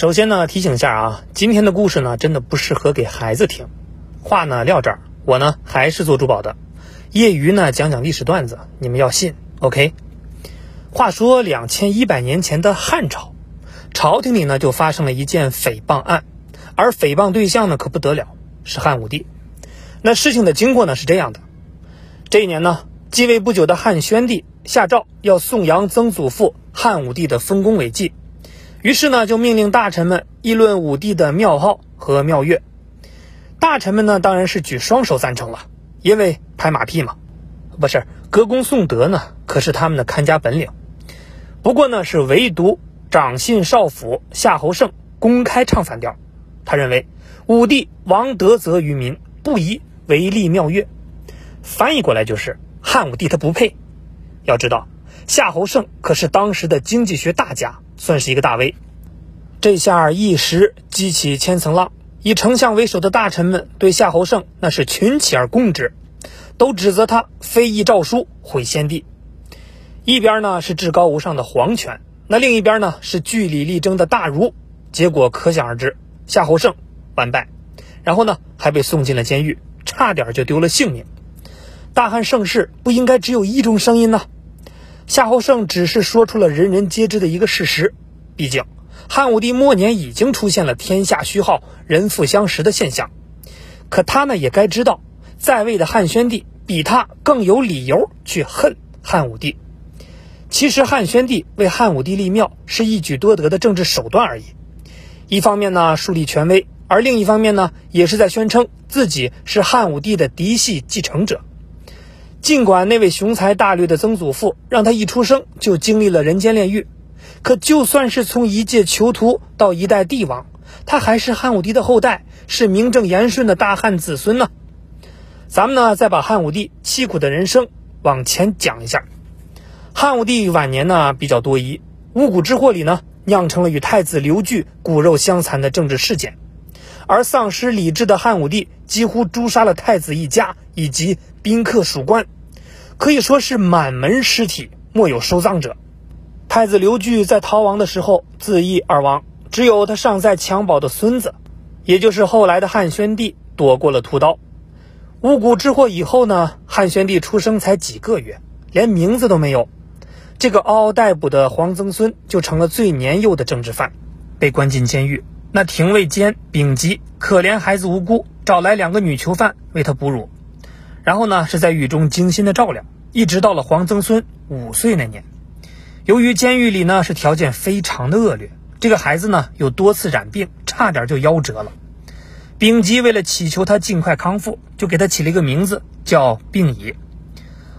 首先呢，提醒一下啊，今天的故事呢，真的不适合给孩子听。话呢撂这儿，我呢还是做珠宝的，业余呢讲讲历史段子，你们要信，OK？话说两千一百年前的汉朝，朝廷里呢就发生了一件诽谤案，而诽谤对象呢可不得了，是汉武帝。那事情的经过呢是这样的：这一年呢，继位不久的汉宣帝下诏要颂扬曾祖父汉武帝的丰功伟绩，于是呢就命令大臣们议论武帝的庙号和庙乐。大臣们呢当然是举双手赞成了，因为拍马屁嘛，不是歌功颂德呢，可是他们的看家本领。不过呢，是唯独长信少府夏侯胜公开唱反调，他认为武帝王德泽于民，不宜为立庙乐。翻译过来就是汉武帝他不配。要知道，夏侯胜可是当时的经济学大家，算是一个大 V。这下一时激起千层浪。以丞相为首的大臣们对夏侯胜那是群起而攻之，都指责他非议诏书毁先帝。一边呢是至高无上的皇权，那另一边呢是据理力争的大儒。结果可想而知，夏侯胜完败，然后呢还被送进了监狱，差点就丢了性命。大汉盛世不应该只有一种声音呢？夏侯胜只是说出了人人皆知的一个事实，毕竟。汉武帝末年已经出现了天下虚号、人富相食的现象，可他呢也该知道，在位的汉宣帝比他更有理由去恨汉武帝。其实汉宣帝为汉武帝立庙是一举多得的政治手段而已，一方面呢树立权威，而另一方面呢也是在宣称自己是汉武帝的嫡系继承者。尽管那位雄才大略的曾祖父让他一出生就经历了人间炼狱。可就算是从一介囚徒到一代帝王，他还是汉武帝的后代，是名正言顺的大汉子孙呢。咱们呢，再把汉武帝凄苦的人生往前讲一下。汉武帝晚年呢比较多疑，巫蛊之祸里呢酿成了与太子刘据骨肉相残的政治事件，而丧失理智的汉武帝几乎诛杀了太子一家以及宾客属官，可以说是满门尸体，莫有收葬者。太子刘据在逃亡的时候自缢而亡，只有他尚在襁褓的孙子，也就是后来的汉宣帝躲过了屠刀。巫蛊之祸以后呢，汉宣帝出生才几个月，连名字都没有。这个嗷嗷待哺的皇曾孙就成了最年幼的政治犯，被关进监狱。那廷尉监丙吉可怜孩子无辜，找来两个女囚犯为他哺乳，然后呢是在狱中精心的照料，一直到了黄曾孙五岁那年。由于监狱里呢是条件非常的恶劣，这个孩子呢有多次染病，差点就夭折了。丙吉为了祈求他尽快康复，就给他起了一个名字叫病已。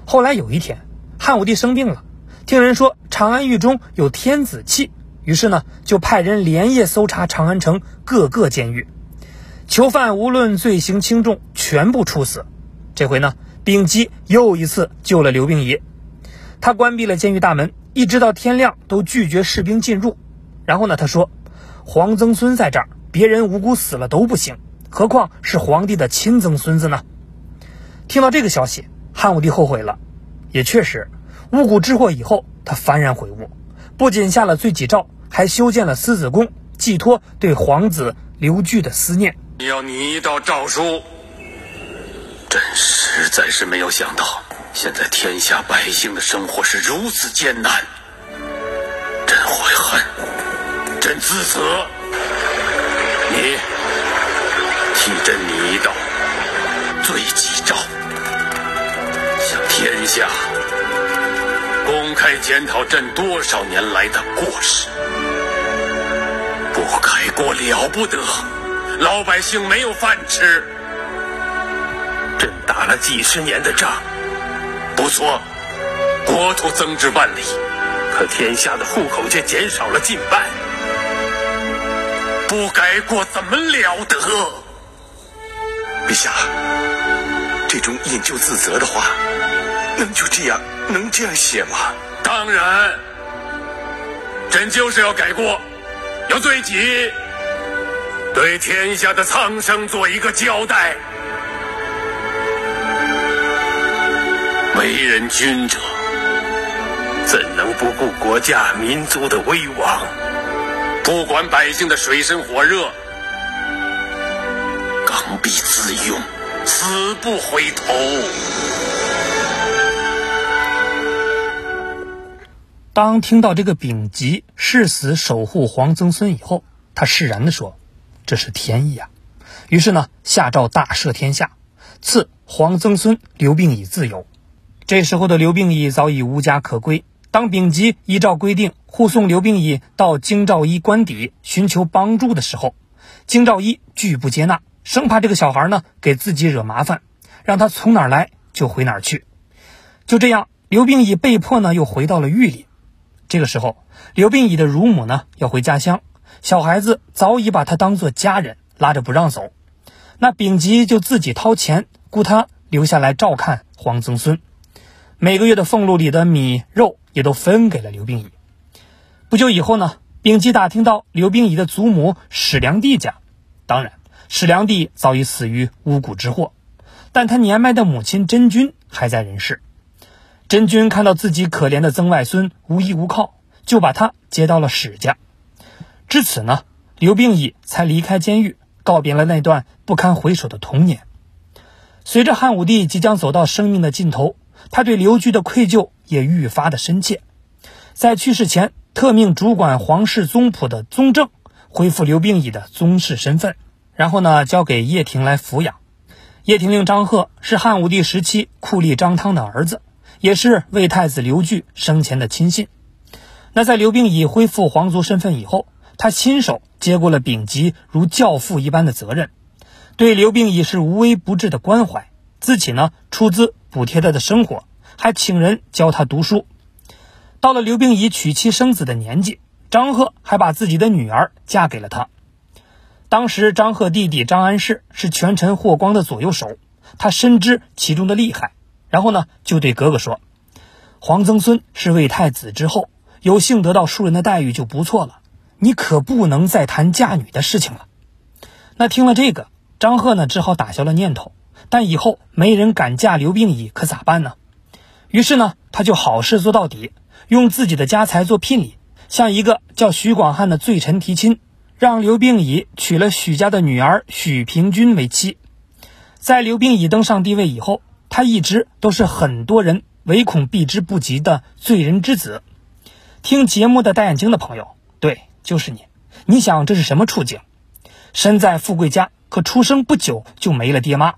后来有一天，汉武帝生病了，听人说长安狱中有天子气，于是呢就派人连夜搜查长安城各个监狱，囚犯无论罪行轻重，全部处死。这回呢，丙吉又一次救了刘病已，他关闭了监狱大门。一直到天亮都拒绝士兵进入，然后呢，他说：“皇曾孙在这儿，别人无辜死了都不行，何况是皇帝的亲曾孙子呢？”听到这个消息，汉武帝后悔了，也确实，巫蛊之祸以后，他幡然悔悟，不仅下了罪己诏，还修建了思子宫，寄托对皇子刘据的思念。你要你一道诏书，朕实在是没有想到。现在天下百姓的生活是如此艰难，朕悔恨，朕自责。你替朕拟一道罪己诏，向天下公开检讨朕多少年来的过失。不改过了不得，老百姓没有饭吃。朕打了几十年的仗。不错，国土增至万里，可天下的户口却减少了近半。不改过怎么了得？陛下，这种引咎自责的话，能就这样能这样写吗？当然，朕就是要改过，要罪己，对天下的苍生做一个交代。为人君者，怎能不顾国家民族的危亡？不管百姓的水深火热，刚愎自用，死不回头。当听到这个丙吉誓死守护皇曾孙以后，他释然地说：“这是天意啊。”于是呢，下诏大赦天下，赐皇曾孙刘病已自由。这时候的刘病已早已无家可归。当丙吉依照规定护送刘病已到京兆一官邸寻求帮助的时候，京兆一拒不接纳，生怕这个小孩呢给自己惹麻烦，让他从哪儿来就回哪儿去。就这样，刘病已被迫呢又回到了狱里。这个时候，刘病已的乳母呢要回家乡，小孩子早已把他当做家人，拉着不让走。那丙吉就自己掏钱雇他留下来照看皇曾孙，每个月的俸禄里的米肉也都分给了刘病已。不久以后呢，丙吉打听到刘病已的祖母史良娣家，当然史良娣早已死于巫蛊之祸，但他年迈的母亲真君还在人世。真君看到自己可怜的曾外孙无依无靠，就把他接到了史家。至此呢，刘病已才离开监狱，告别了那段不堪回首的童年。随着汉武帝即将走到生命的尽头，他对刘据的愧疚也愈发的深切。在去世前，特命主管皇室宗谱的宗正恢复刘病已的宗室身份，然后呢，交给叶廷来抚养。叶廷令张贺是汉武帝时期酷吏张汤的儿子。也是魏太子刘据生前的亲信。那在刘病已恢复皇族身份以后，他亲手接过了丙吉如教父一般的责任，对刘病已是无微不至的关怀，自己呢出资补贴他的生活，还请人教他读书。到了刘病已娶妻生子的年纪，张贺还把自己的女儿嫁给了他。当时张贺弟弟张安世是权臣霍光的左右手，他深知其中的厉害。然后呢，就对哥哥说：“皇曾孙是魏太子之后，有幸得到庶人的待遇就不错了。你可不能再谈嫁女的事情了。”那听了这个，张贺呢只好打消了念头。但以后没人敢嫁刘病已，可咋办呢？于是呢，他就好事做到底，用自己的家财做聘礼，向一个叫许广汉的罪臣提亲，让刘病已娶了许家的女儿许平君为妻。在刘病已登上帝位以后。他一直都是很多人唯恐避之不及的罪人之子。听节目的戴眼镜的朋友，对，就是你。你想这是什么处境？身在富贵家，可出生不久就没了爹妈。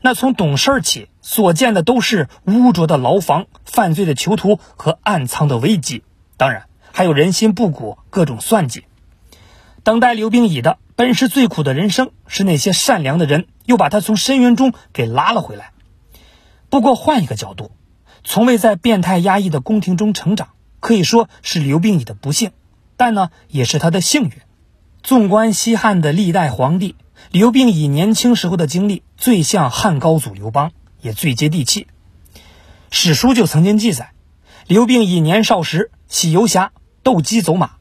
那从懂事起，所见的都是污浊的牢房、犯罪的囚徒和暗藏的危机，当然还有人心不古、各种算计。等待刘病已的本是最苦的人生，是那些善良的人又把他从深渊中给拉了回来。不过换一个角度，从未在变态压抑的宫廷中成长，可以说是刘病已的不幸，但呢，也是他的幸运。纵观西汉的历代皇帝，刘病已年轻时候的经历最像汉高祖刘邦，也最接地气。史书就曾经记载，刘病已年少时喜游侠、斗鸡走马。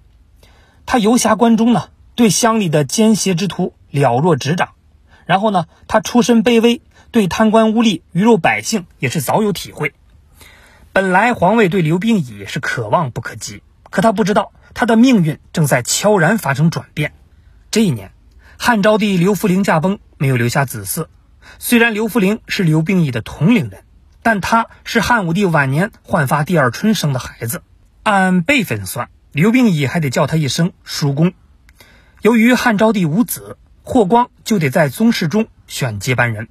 他游侠关中呢，对乡里的奸邪之徒了若指掌。然后呢，他出身卑微。对贪官污吏、鱼肉百姓也是早有体会。本来皇位对刘病已是可望不可及，可他不知道他的命运正在悄然发生转变。这一年，汉昭帝刘弗陵驾崩，没有留下子嗣。虽然刘弗陵是刘病已的同龄人，但他是汉武帝晚年焕发第二春生的孩子。按辈分算，刘病已还得叫他一声叔公。由于汉昭帝无子，霍光就得在宗室中选接班人。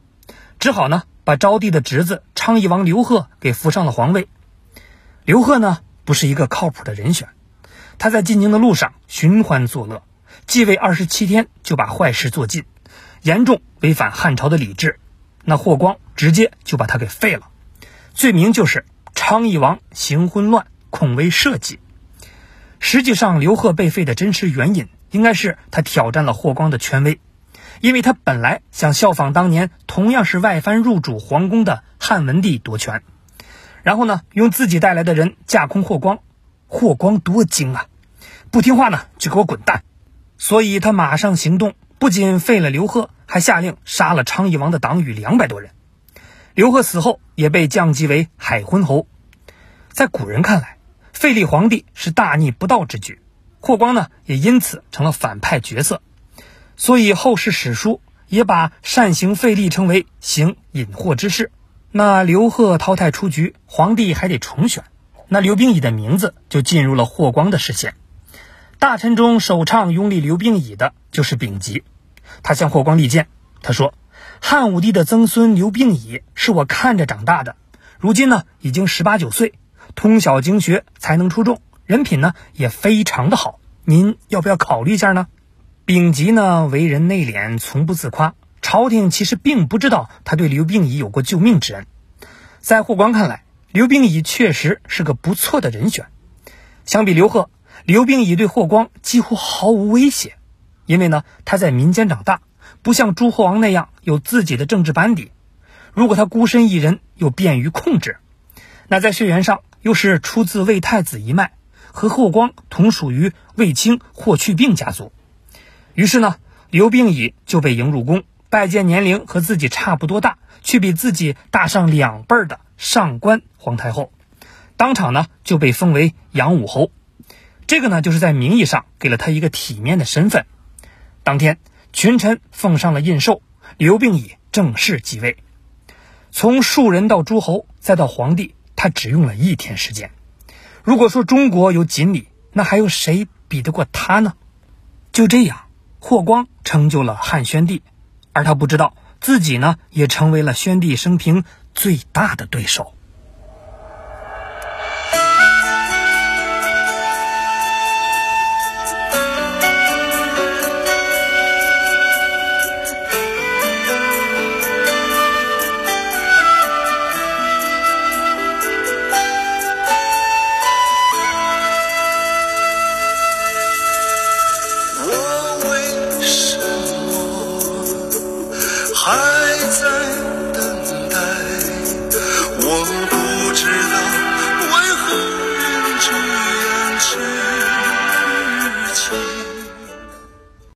只好呢，把昭帝的侄子昌邑王刘贺给扶上了皇位。刘贺呢，不是一个靠谱的人选。他在进京的路上寻欢作乐，继位二十七天就把坏事做尽，严重违反汉朝的礼制。那霍光直接就把他给废了，罪名就是昌邑王行昏乱，恐为社稷。实际上，刘贺被废的真实原因，应该是他挑战了霍光的权威。因为他本来想效仿当年同样是外藩入主皇宫的汉文帝夺权，然后呢，用自己带来的人架空霍光。霍光多精啊，不听话呢就给我滚蛋！所以他马上行动，不仅废了刘贺，还下令杀了昌邑王的党羽两百多人。刘贺死后也被降级为海昏侯。在古人看来，废立皇帝是大逆不道之举。霍光呢也因此成了反派角色，所以后世史书也把擅行废立称为行引祸之事。那刘贺淘汰出局，皇帝还得重选，那刘病已的名字就进入了霍光的视线。大臣中首倡拥立刘病已的就是丙吉，他向霍光力荐，他说：“汉武帝的曾孙刘病已是我看着长大的，如今呢已经十八九岁，通晓经学，才能出众，人品呢也非常的好，您要不要考虑一下呢？”丙吉呢为人内敛，从不自夸，朝廷其实并不知道他对刘病已有过救命之恩。在霍光看来，刘病已确实是个不错的人选，相比刘贺。刘病已对霍光几乎毫无威胁，因为呢他在民间长大，不像诸侯王那样有自己的政治班底。如果他孤身一人，又便于控制，那在血缘上又是出自魏太子一脉，和霍光同属于卫青霍去病家族。于是呢，刘病已就被迎入宫，拜见年龄和自己差不多大，却比自己大上两辈的上官皇太后，当场呢就被封为阳武侯。这个呢，就是在名义上给了他一个体面的身份。当天，群臣奉上了印绶，刘病已正式继位。从庶人到诸侯，再到皇帝，他只用了一天时间。如果说中国有锦鲤，那还有谁比得过他呢？就这样，霍光成就了汉宣帝，而他不知道自己呢，也成为了宣帝生平最大的对手。